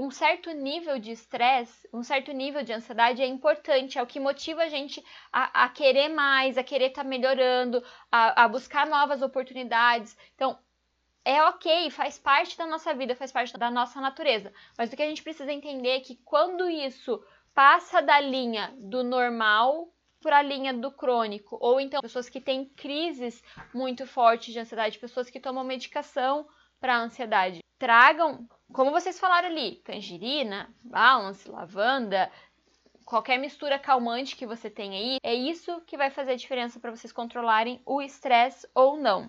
um certo nível de estresse, um certo nível de ansiedade é importante, é o que motiva a gente a, a querer mais, a querer estar tá melhorando, a, a buscar novas oportunidades. Então, é ok, faz parte da nossa vida, faz parte da nossa natureza. Mas o que a gente precisa entender é que quando isso passa da linha do normal para a linha do crônico, ou então pessoas que têm crises muito fortes de ansiedade, pessoas que tomam medicação para ansiedade, tragam, como vocês falaram ali, tangerina, balance, lavanda, qualquer mistura calmante que você tem aí, é isso que vai fazer a diferença para vocês controlarem o estresse ou não.